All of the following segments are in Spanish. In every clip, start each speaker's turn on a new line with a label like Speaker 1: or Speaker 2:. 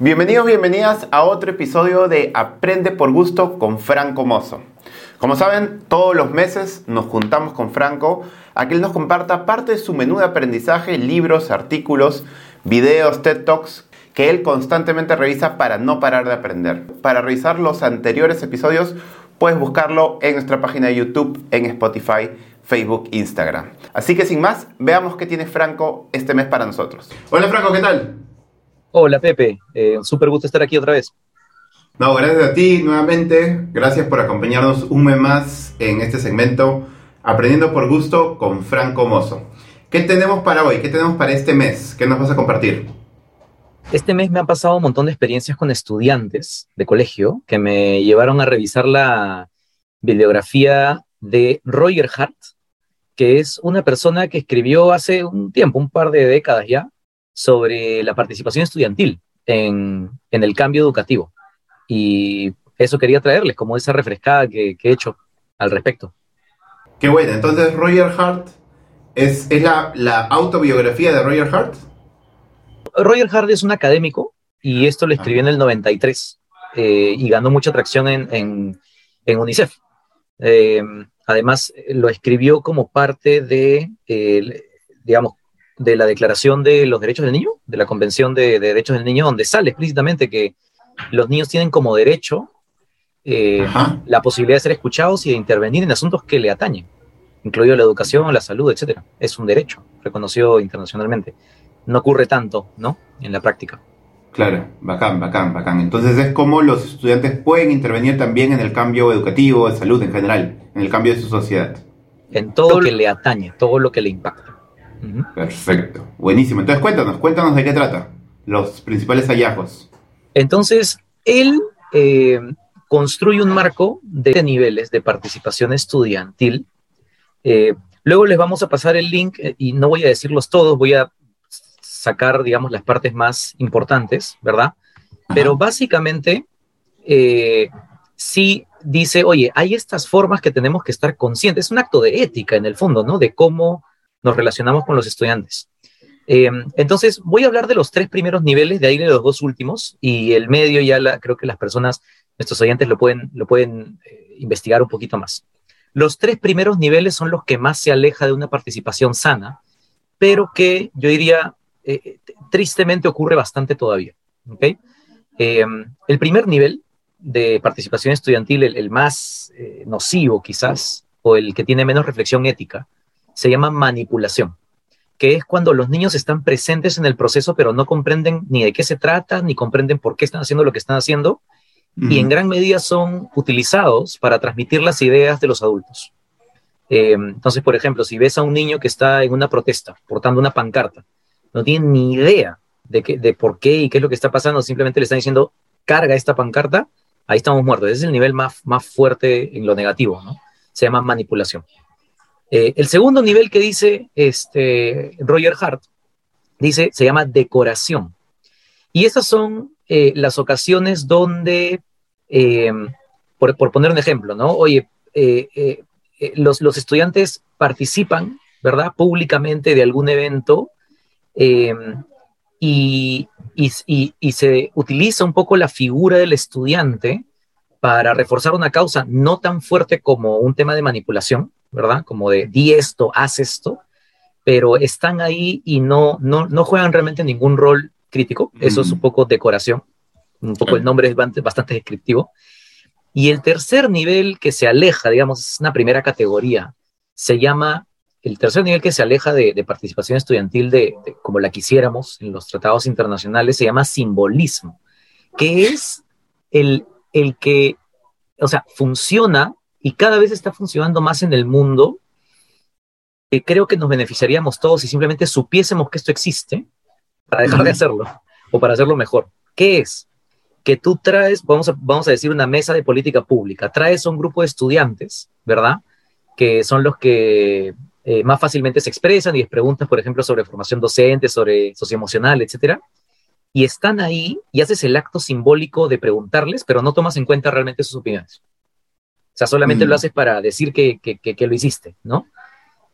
Speaker 1: Bienvenidos, bienvenidas a otro episodio de Aprende por Gusto con Franco Mozo. Como saben, todos los meses nos juntamos con Franco a que él nos comparta parte de su menú de aprendizaje, libros, artículos, videos, TED Talks que él constantemente revisa para no parar de aprender. Para revisar los anteriores episodios, puedes buscarlo en nuestra página de YouTube, en Spotify, Facebook, Instagram. Así que sin más, veamos qué tiene Franco este mes para nosotros. Hola Franco, ¿qué tal?
Speaker 2: Hola Pepe, eh, un súper gusto estar aquí otra vez.
Speaker 1: No, gracias a ti nuevamente. Gracias por acompañarnos un mes más en este segmento Aprendiendo por Gusto con Franco Mozo. ¿Qué tenemos para hoy? ¿Qué tenemos para este mes? ¿Qué nos vas a compartir?
Speaker 2: Este mes me han pasado un montón de experiencias con estudiantes de colegio que me llevaron a revisar la bibliografía de Roger Hart, que es una persona que escribió hace un tiempo, un par de décadas ya, sobre la participación estudiantil en, el cambio educativo. Y eso quería traerles, como esa refrescada que, he hecho al respecto.
Speaker 1: Qué bueno, entonces Roger Hart es, la, autobiografía de Roger Hart.
Speaker 2: Roger Hart es un académico y esto lo escribió en el 93 eh, y ganó mucha atracción en, UNICEF. Eh, además, lo escribió como parte de, digamos, de la Declaración de los Derechos del Niño, de la Convención de, Derechos del Niño, donde sale explícitamente que los niños tienen como derecho eh, la posibilidad de ser escuchados y de intervenir en asuntos que le atañen, incluido la educación, la salud, etc. Es un derecho reconocido internacionalmente. No ocurre tanto, ¿no? En la práctica.
Speaker 1: Claro, bacán, bacán, bacán. Entonces es como los estudiantes pueden intervenir también en el cambio educativo, de salud en general, en el cambio de su sociedad.
Speaker 2: En todo lo que le atañe, todo lo que le impacta.
Speaker 1: Perfecto, buenísimo. Entonces cuéntanos, cuéntanos de qué trata, los principales hallazgos.
Speaker 2: Entonces, él eh, construye un marco de niveles de participación estudiantil. Eh, luego les vamos a pasar el link eh, y no voy a decirlos todos, voy a sacar, digamos, las partes más importantes, ¿verdad? Pero básicamente, sí dice, oye, hay estas formas que tenemos que estar conscientes. Es un acto de ética en el fondo, ¿no? De cómo nos relacionamos con los estudiantes. Eh, entonces, voy a hablar de los tres primeros niveles, de ahí de los dos últimos, y el medio ya la, creo que las personas, nuestros oyentes lo pueden, lo pueden eh, investigar un poquito más. Los tres primeros niveles son los que más se aleja de una participación sana, pero que yo diría, eh, tristemente ocurre bastante todavía. ¿okay? el primer nivel de participación estudiantil, el más nocivo quizás, o el que tiene menos reflexión ética, se llama manipulación, que es cuando los niños están presentes en el proceso, pero no comprenden ni de qué se trata, ni comprenden por qué están haciendo lo que están haciendo, y en gran medida son utilizados para transmitir las ideas de los adultos. Eh, entonces, por ejemplo, si ves a un niño que está en una protesta, portando una pancarta, no tiene ni idea de, qué, de por qué y qué es lo que está pasando, simplemente le están diciendo, carga esta pancarta, ahí estamos muertos. Ese es el nivel más, más fuerte en lo negativo, ¿no? Se llama manipulación. Eh, el segundo nivel que dice este, Roger Hart, dice, se llama decoración. Y esas son eh, las ocasiones donde, eh, por, poner un ejemplo, ¿no? Oye, los, los, estudiantes participan, ¿verdad? Públicamente de algún evento y, y, se utiliza un poco la figura del estudiante para reforzar una causa no tan fuerte como un tema de manipulación, ¿verdad? Como de di esto, haz esto, pero están ahí y no, no, no juegan realmente ningún rol crítico. Eso es un poco decoración, un poco el nombre es bastante descriptivo. Y el tercer nivel que se aleja, digamos, es una primera categoría, se llama, el tercer nivel que se aleja de, participación estudiantil de, como la quisiéramos en los tratados internacionales, se llama simbolismo, que es el, el que, o sea, funciona y cada vez está funcionando más en el mundo, que creo que nos beneficiaríamos todos si simplemente supiésemos que esto existe para dejar de hacerlo o para hacerlo mejor. ¿Qué es? Que tú traes, vamos a, vamos a decir, una mesa de política pública, traes a un grupo de estudiantes, ¿verdad? Que son los que eh, más fácilmente se expresan y les preguntas, por ejemplo, sobre formación docente, sobre socioemocional, etcétera. Y están ahí y haces el acto simbólico de preguntarles, pero no tomas en cuenta realmente sus opiniones. O sea, solamente lo mm. haces para decir que, que, lo hiciste, ¿no?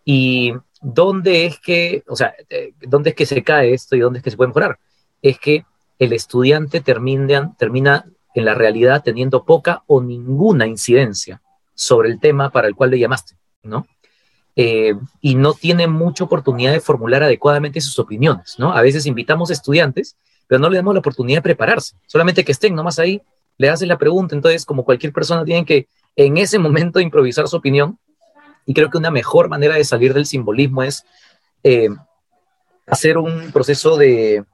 Speaker 2: Y dónde es que, o sea, eh, dónde es que se cae esto y dónde es que se puede mejorar. Es que el estudiante termina, termina en la realidad teniendo poca o ninguna incidencia sobre el tema para el cual le llamaste, ¿no? Eh, y no tiene mucha oportunidad de formular adecuadamente sus opiniones, ¿no? A veces invitamos estudiantes, pero no le damos la oportunidad de prepararse, solamente que estén nomás ahí, le hacen la pregunta, entonces como cualquier persona tiene que en ese momento improvisar su opinión, y creo que una mejor manera de salir del simbolismo es eh, hacer un proceso de,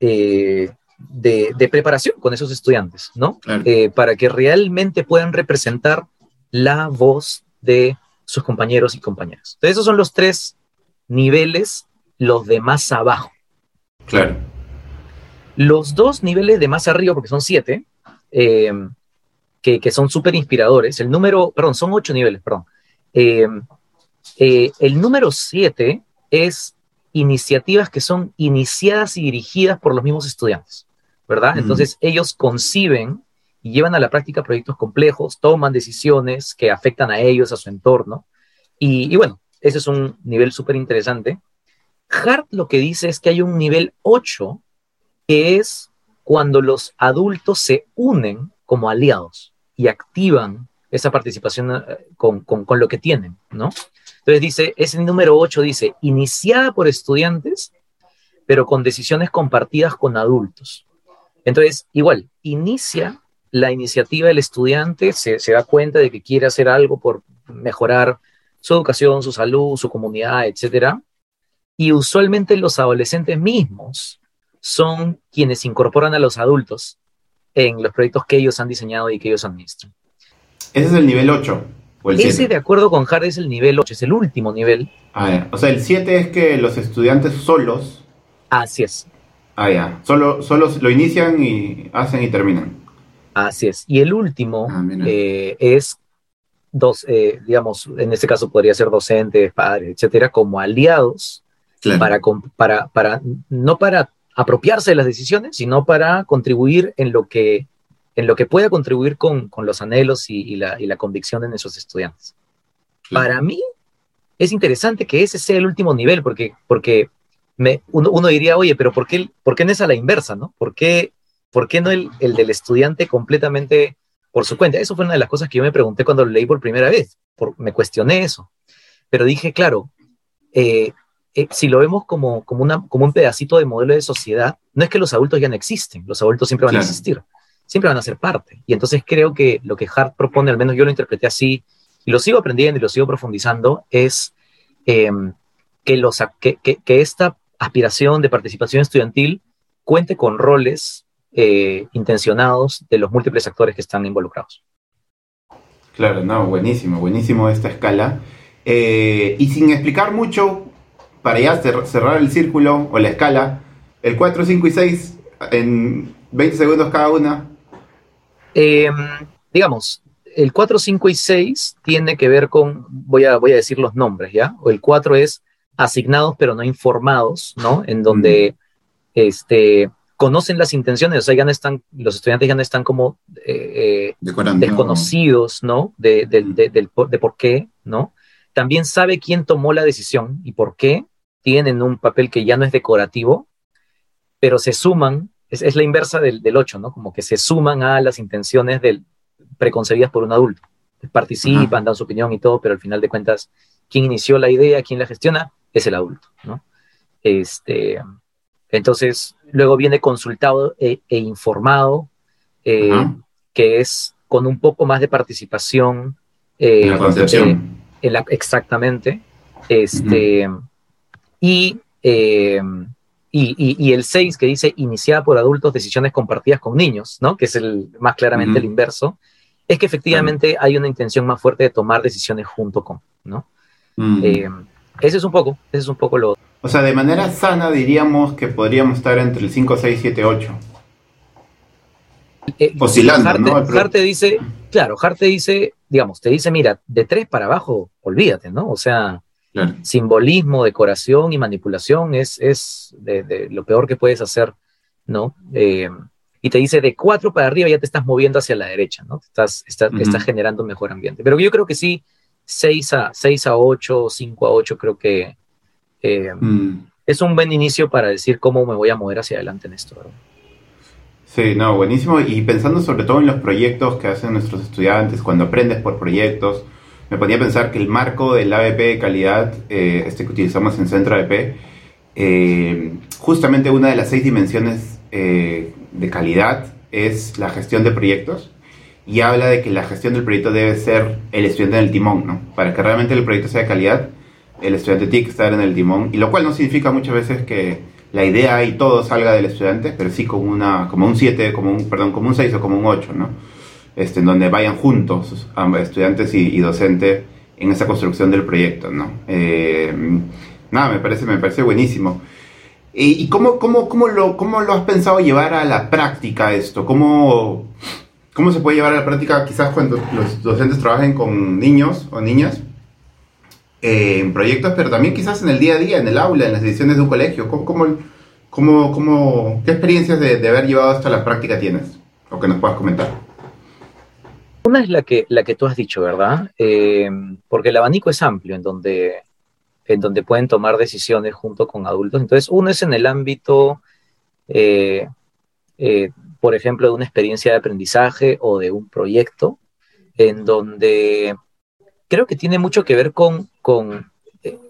Speaker 2: eh, de, preparación con esos estudiantes, ¿no? para que realmente puedan representar la voz de sus compañeros y compañeras. Entonces, esos son los tres niveles, los de más abajo.
Speaker 1: Claro.
Speaker 2: Los dos niveles de más arriba, porque son siete, que, son súper inspiradores. El número, perdón, son ocho niveles, perdón. Eh, eh, el número siete es iniciativas que son iniciadas y dirigidas por los mismos estudiantes, ¿verdad? Entonces, ellos conciben y llevan a la práctica proyectos complejos, toman decisiones que afectan a ellos, a su entorno. Y, bueno, ese es un nivel súper interesante. Hart lo que dice es que hay un nivel 8, que es cuando los adultos se unen como aliados y activan esa participación eh, con, con, con lo que tienen, ¿no? Entonces dice, ese número 8 dice, iniciada por estudiantes, pero con decisiones compartidas con adultos. Entonces, igual, inicia la iniciativa del estudiante se, da cuenta de que quiere hacer algo por mejorar su educación, su salud, su comunidad, etc. Y usualmente los adolescentes mismos son quienes incorporan a los adultos en los proyectos que ellos han diseñado y que ellos administran.
Speaker 1: Ese es el nivel 8.
Speaker 2: O el Ese, de acuerdo con Hard, es el nivel 8, es el último nivel.
Speaker 1: Ah, o sea, el 7 es que los estudiantes solos.
Speaker 2: Así es.
Speaker 1: Ah, ya. Solo, solo lo inician y hacen y terminan.
Speaker 2: Así es. Y el último ah, eh, es dos, eh, digamos, en este caso podría ser docentes, padres, etcétera, como aliados para, para, para, no para apropiarse de las decisiones, sino para contribuir en lo que, en lo que pueda contribuir con, con los anhelos y, la, y, la, convicción de esos estudiantes. Para mí es interesante que ese sea el último nivel, porque, porque me, uno, uno, diría, oye, pero ¿por qué, ¿por qué no es a la inversa? ¿no? ¿Por qué ¿por qué no el, del estudiante completamente por su cuenta? Eso fue una de las cosas que yo me pregunté cuando lo leí por primera vez, me cuestioné eso, pero dije, claro, eh, eh, si lo vemos como, como, una, como un pedacito de modelo de sociedad, no es que los adultos ya no existen, los adultos siempre van a existir, siempre van a ser parte. Y entonces creo que lo que Hart propone, al menos yo lo interpreté así, y lo sigo aprendiendo y lo sigo profundizando, es em, que, los, que, que esta aspiración de participación estudiantil cuente con roles eh, intencionados de los múltiples actores que están involucrados.
Speaker 1: Claro, no, buenísimo, buenísimo esta escala. Eh, y sin explicar mucho, para ya cerrar el círculo o la escala, el 4, 5 y 6 en 20 segundos cada una.
Speaker 2: Em, digamos, el 4, 5 y 6 tiene que ver con, voy a, voy a decir los nombres, ¿ya? O el 4 es asignados pero no informados, ¿no? En donde este, conocen las intenciones, o sea, ya no están, los estudiantes ya no están como eh, eh, desconocidos, ¿no? De, de, por qué, ¿no? También sabe quién tomó la decisión y por qué. Tienen un papel que ya no es decorativo, pero se suman, es, la inversa del, del 8, ¿no? Como que se suman a las intenciones del, preconcebidas por un adulto. Participan, dan su opinión y todo, pero al final de cuentas, quien inició la idea, quien la gestiona, es el adulto, ¿no? Este, entonces, luego viene consultado e, e informado, eh, que es con un poco más de participación.
Speaker 1: Eh, en la concepción.
Speaker 2: En la, exactamente. Este, y, eh, y, y, el 6 que dice iniciada por adultos, decisiones compartidas con niños, ¿no? que es el más claramente el inverso, es que efectivamente hay una intención más fuerte de tomar decisiones junto con. ¿no? ese es un poco, ese es un poco lo,
Speaker 1: o sea, de manera sana diríamos que podríamos estar entre el 5, 6, 7, 8. Oscilando, ¿no?
Speaker 2: Harte dice, claro, Harte dice, digamos, te dice, mira, de 3 para abajo, olvídate, ¿no? O sea, simbolismo, decoración y manipulación es, es de, lo peor que puedes hacer, ¿no? Eh, y te dice de 4 para arriba ya te estás moviendo hacia la derecha, ¿no? Estás, estás, estás generando un mejor ambiente. Pero yo creo que sí, 6 a, 6 a 8, 5 a 8, creo que eh, mm. Es un buen inicio para decir cómo me voy a mover hacia adelante en esto.
Speaker 1: Sí, no, buenísimo. Y pensando sobre todo en los proyectos que hacen nuestros estudiantes, cuando aprendes por proyectos, me ponía a pensar que el marco del ABP de calidad, eh, este que utilizamos en Centro ABP, eh, justamente una de las seis dimensiones eh, de calidad es la gestión de proyectos y habla de que la gestión del proyecto debe ser el estudiante en el timón, ¿no? Para que realmente el proyecto sea de calidad, el estudiante tiene que estar en el timón, y lo cual no significa muchas veces que la idea y todo salga del estudiante, pero sí como, una, como un 7, como un, perdón, como un 6 o como un 8, ¿no? Este, en donde vayan juntos estudiantes y, docente en esa construcción del proyecto, ¿no? Eh, nada, me parece, me parece buenísimo. ¿Y, cómo, cómo, cómo, lo, cómo lo has pensado llevar a la práctica esto? ¿Cómo, ¿Cómo se puede llevar a la práctica quizás cuando los docentes trabajen con niños o niñas eh, en proyectos, pero también quizás en el día a día, en el aula, en las decisiones de un colegio? ¿Cómo, cómo, cómo, ¿Qué experiencias de, haber llevado esto a la práctica tienes? O que nos puedas comentar.
Speaker 2: Una es la que, la que tú has dicho, ¿verdad? Eh, porque el abanico es amplio en donde en donde pueden tomar decisiones junto con adultos. Entonces, uno es en el ámbito, eh, eh, por ejemplo, de una experiencia de aprendizaje o de un proyecto, en donde creo que tiene mucho que ver con, con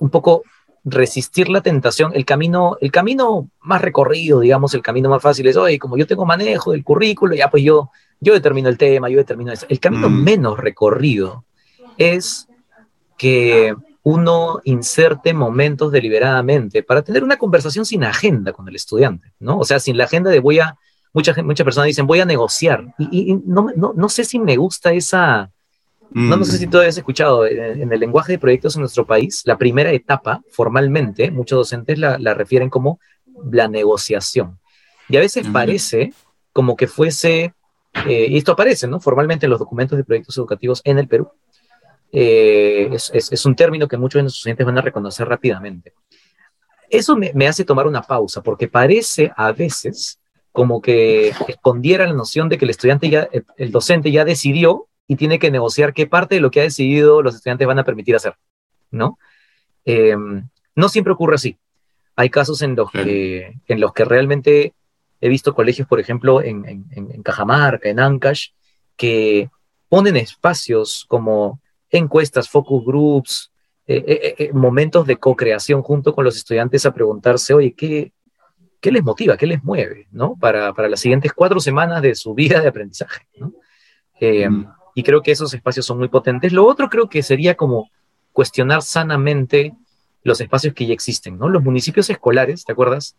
Speaker 2: un poco resistir la tentación, el camino, el camino más recorrido, digamos, el camino más fácil es, oye, como yo tengo manejo del currículo, ya pues yo, yo determino el tema, yo determino eso. El camino mm. menos recorrido es que uno inserte momentos deliberadamente para tener una conversación sin agenda con el estudiante, ¿no? O sea, sin la agenda de voy a, muchas muchas personas dicen voy a negociar y, no, no, no, sé si me gusta esa, no, no sé si mm. tú has escuchado, en, el lenguaje de proyectos en nuestro país, la primera etapa, formalmente, muchos docentes la, la refieren como la negociación. Y a veces parece como que fuese, eh, y esto aparece, ¿no? Formalmente en los documentos de proyectos educativos en el Perú, eh, es, un término que muchos de nuestros estudiantes van a reconocer rápidamente. Eso me, hace tomar una pausa, porque parece a veces como que escondiera la noción de que el estudiante ya, el, docente ya decidió y tiene que negociar qué parte de lo que ha decidido los estudiantes van a permitir hacer, ¿no? Em, no siempre ocurre así. Hay casos en los, que, en los que realmente he visto colegios, por ejemplo, en, en Cajamarca, en Ancash, que ponen espacios como encuestas, focus groups, eh, eh, eh, momentos de co-creación junto con los estudiantes a preguntarse, oye, ¿qué, qué les motiva, qué les mueve, ¿no? Para, para, las siguientes cuatro semanas de su vida de aprendizaje, ¿no? Mm. Y creo que esos espacios son muy potentes. Lo otro creo que sería como cuestionar sanamente los espacios que ya existen, ¿no? Los municipios escolares, ¿te acuerdas?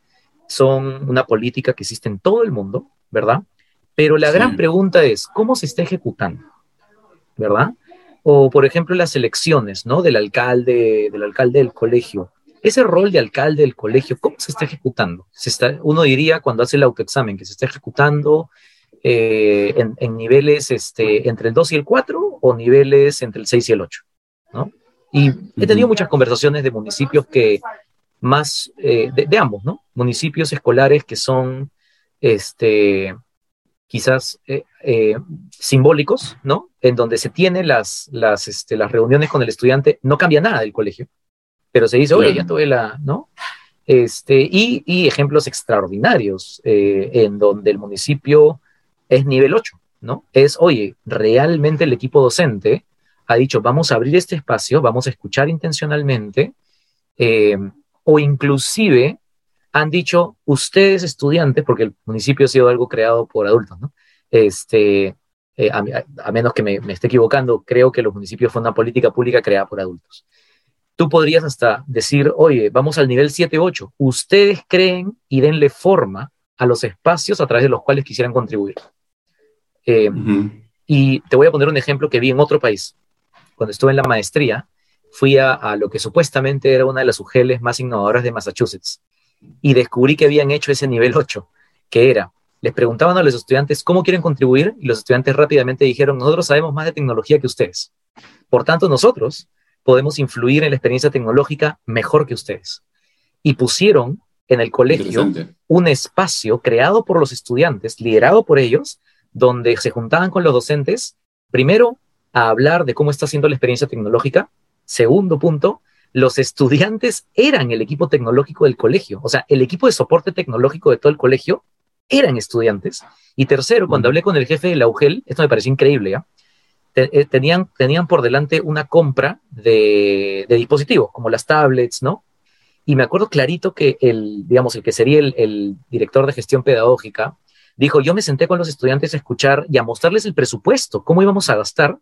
Speaker 2: Son una política que existe en todo el mundo, ¿verdad? Pero la gran pregunta es, ¿cómo se está ejecutando? ¿Verdad? o por ejemplo las elecciones, ¿no? Del alcalde, del alcalde del colegio. Ese rol de alcalde del colegio, ¿cómo se está ejecutando? Se está, uno diría cuando hace el autoexamen que se está ejecutando eh, en, niveles este, entre el 2 y el 4 o niveles entre el 6 y el 8, ¿no? Y he tenido muchas conversaciones de municipios que más, eh, de, de, ambos, ¿no? Municipios escolares que son, este, quizás eh, eh, simbólicos, ¿no? En donde se tienen las, las, este, las reuniones con el estudiante, no cambia nada del colegio, pero se dice, oye, ya tuve la, ¿no? Este, y, y ejemplos extraordinarios eh, en donde el municipio es nivel 8, ¿no? Es, oye, realmente el equipo docente ha dicho, vamos a abrir este espacio, vamos a escuchar intencionalmente, o inclusive han dicho ustedes estudiantes, porque el municipio ha sido algo creado por adultos, ¿no? Este, eh, a, menos que me, esté equivocando, creo que los municipios fue una política pública creada por adultos. Tú podrías hasta decir, oye, vamos al nivel 7-8, ustedes creen y denle forma a los espacios a través de los cuales quisieran contribuir. Eh, y te voy a poner un ejemplo que vi en otro país. Cuando estuve en la maestría, fui a, a lo que supuestamente era una de las UGELs más innovadoras de Massachusetts y descubrí que habían hecho ese nivel 8, que era, les preguntaban a los estudiantes cómo quieren contribuir y los estudiantes rápidamente dijeron, nosotros sabemos más de tecnología que ustedes. Por tanto, nosotros podemos influir en la experiencia tecnológica mejor que ustedes. Y pusieron en el colegio un espacio creado por los estudiantes, liderado por ellos, donde se juntaban con los docentes, primero, a hablar de cómo está siendo la experiencia tecnológica. Segundo punto, los estudiantes eran el equipo tecnológico del colegio, o sea, el equipo de soporte tecnológico de todo el colegio eran estudiantes. Y tercero, cuando hablé con el jefe de la UGEL, esto me pareció increíble, ¿ya? Eh, tenían, tenían por delante una compra de, dispositivos, como las tablets, ¿no? Y me acuerdo clarito que el, digamos, el que sería el, el, director de gestión pedagógica, dijo, yo me senté con los estudiantes a escuchar y a mostrarles el presupuesto, cómo íbamos a gastar,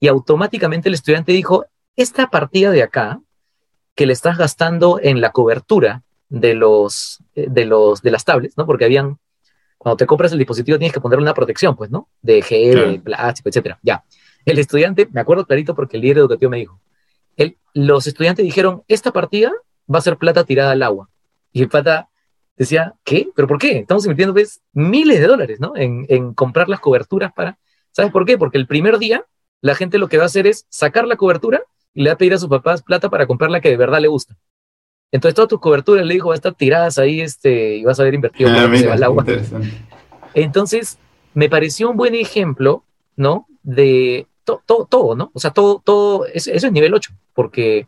Speaker 2: y automáticamente el estudiante dijo, esta partida de acá, que le estás gastando en la cobertura de los, eh, de los, de las tablets, ¿no? Porque habían, cuando te compras el dispositivo tienes que ponerle una protección, pues, ¿no? De gel, plástico, etcétera. Ya. El estudiante, me acuerdo clarito porque el líder educativo me dijo, el, los estudiantes dijeron, esta partida va a ser plata tirada al agua. Y el pata decía, ¿qué? ¿Pero por qué? Estamos invirtiendo pues miles de dólares, ¿no? En, en comprar las coberturas para... ¿Sabes por qué? Porque el primer día la gente lo que va a hacer es sacar la cobertura y le va a pedir a sus papás plata para comprar la que de verdad le gusta. Entonces todas tus coberturas, le dijo, va a estar tiradas ahí este, y vas a ver invertido ah, al agua. Entonces, me pareció un buen ejemplo, ¿no? De todo, todo, ¿no? O sea, todo, todo, eso es nivel 8, porque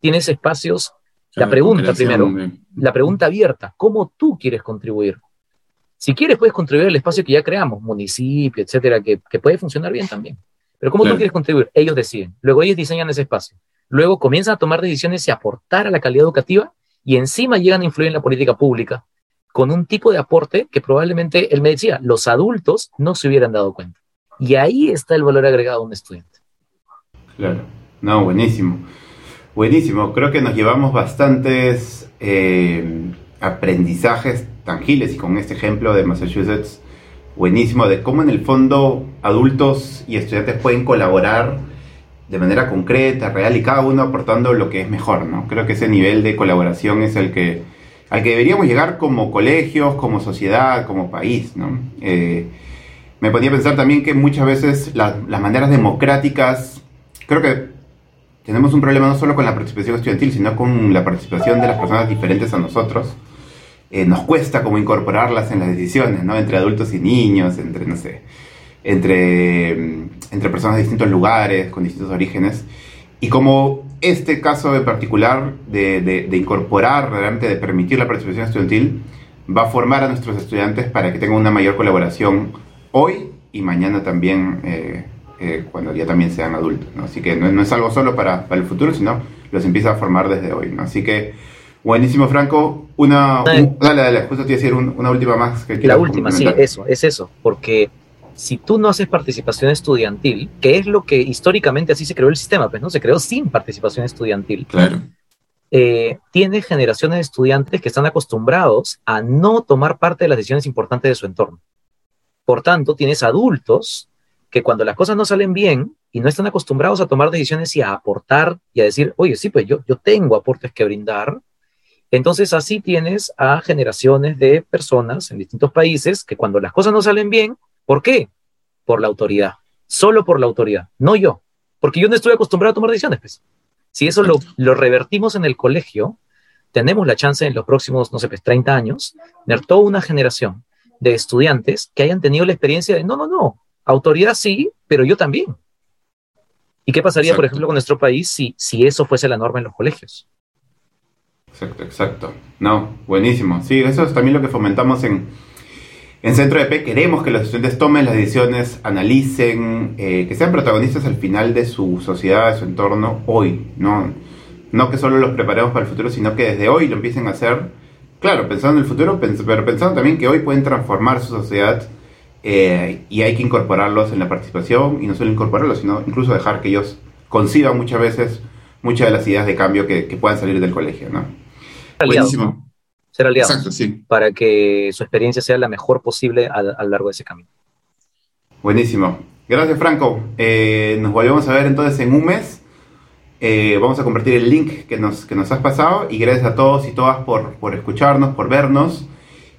Speaker 2: tienes espacios, la pregunta primero, la pregunta abierta, ¿cómo tú quieres contribuir? Si quieres, puedes contribuir al espacio que ya creamos, municipio, etcétera, que, que puede funcionar bien también. Pero ¿cómo tú quieres contribuir? Ellos deciden. Luego ellos diseñan ese espacio. Luego comienzan a tomar decisiones y aportar a la calidad educativa y encima llegan a influir en la política pública con un tipo de aporte que probablemente, él me decía, los adultos no se hubieran dado cuenta. Y ahí está el valor agregado a un estudiante.
Speaker 1: Claro, no, buenísimo. Buenísimo, creo que nos llevamos bastantes eh, aprendizajes tangibles y con este ejemplo de Massachusetts, buenísimo, de cómo en el fondo adultos y estudiantes pueden colaborar de manera concreta, real y cada uno aportando lo que es mejor, ¿no? Creo que ese nivel de colaboración es el que al que deberíamos llegar como colegios, como sociedad, como país, ¿no? Eh, me ponía a pensar también que muchas veces las maneras democráticas, creo que tenemos un problema no solo con la participación estudiantil, sino con la participación de las personas diferentes a nosotros. Eh, nos cuesta como incorporarlas en las decisiones, ¿no? Entre adultos y niños, entre, no sé, entre, entre personas de distintos lugares, con distintos orígenes. Y como este caso en particular de, de, incorporar, realmente de permitir la participación estudiantil, va a formar a nuestros estudiantes para que tengan una mayor colaboración hoy y mañana también, eh, eh, cuando ya también sean adultos. ¿no? Así que no, no, es algo solo para, para, el futuro, sino los empieza a formar desde hoy. ¿no? Así que, buenísimo, Franco. Una, dale, dale, justo te iba a decir una última más.
Speaker 2: Que La última, sí, eso, es eso, porque si tú no haces participación estudiantil, que es lo que históricamente así se creó el sistema, pues no se creó sin participación estudiantil.
Speaker 1: Claro.
Speaker 2: Eh, tiene generaciones de estudiantes que están acostumbrados a no tomar parte de las decisiones importantes de su entorno. Por tanto, tienes adultos que cuando las cosas no salen bien y no están acostumbrados a tomar decisiones y a aportar y a decir, oye, sí, pues yo, yo tengo aportes que brindar, entonces así tienes a generaciones de personas en distintos países que cuando las cosas no salen bien, ¿Por qué? Por la autoridad. Solo por la autoridad, no yo. Porque yo no estoy acostumbrado a tomar decisiones. Pues. Si eso lo, revertimos en el colegio, tenemos la chance en los próximos, no sé, pues 30 años, tener toda una generación de estudiantes que hayan tenido la experiencia de, no, no, no, autoridad sí, pero yo también. ¿Y qué pasaría, por ejemplo, con nuestro país si, si eso fuese la norma en los colegios?
Speaker 1: Exacto, exacto. No, buenísimo. Sí, eso es también lo que fomentamos en, en Centro de P queremos que los estudiantes tomen las decisiones, analicen, eh, que sean protagonistas al final de su sociedad, de su entorno, hoy. ¿no? no que solo los preparemos para el futuro, sino que desde hoy lo empiecen a hacer. Claro, pensando en el futuro, pero pensando también que hoy pueden transformar su sociedad eh, y hay que incorporarlos en la participación y no solo incorporarlos, sino incluso dejar que ellos conciban muchas veces muchas de las ideas de cambio que, puedan salir del colegio. ¿no?
Speaker 2: Buenísimo ser aliados para que su experiencia sea la mejor posible a, lo largo de ese camino.
Speaker 1: Buenísimo. Gracias, Franco. Eh, nos volvemos a ver entonces en un mes. Eh, vamos a compartir el link que nos, que nos has pasado y gracias a todos y todas por, por escucharnos, por vernos.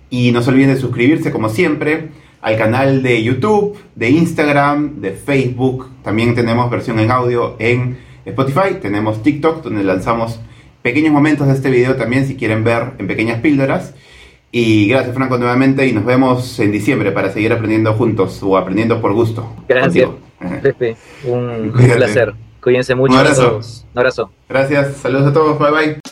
Speaker 1: Y no se olviden de suscribirse, como siempre, al canal de YouTube, de Instagram, de Facebook. También tenemos versión en audio en Spotify. Tenemos TikTok, donde lanzamos pequeños momentos de este video también si quieren ver en pequeñas píldoras. Y gracias Franco nuevamente y nos vemos en diciembre para seguir aprendiendo juntos o aprendiendo por gusto.
Speaker 2: Gracias. un, placer. Cuídense mucho.
Speaker 1: Un abrazo.
Speaker 2: Un abrazo.
Speaker 1: Gracias. Saludos a todos. Bye bye.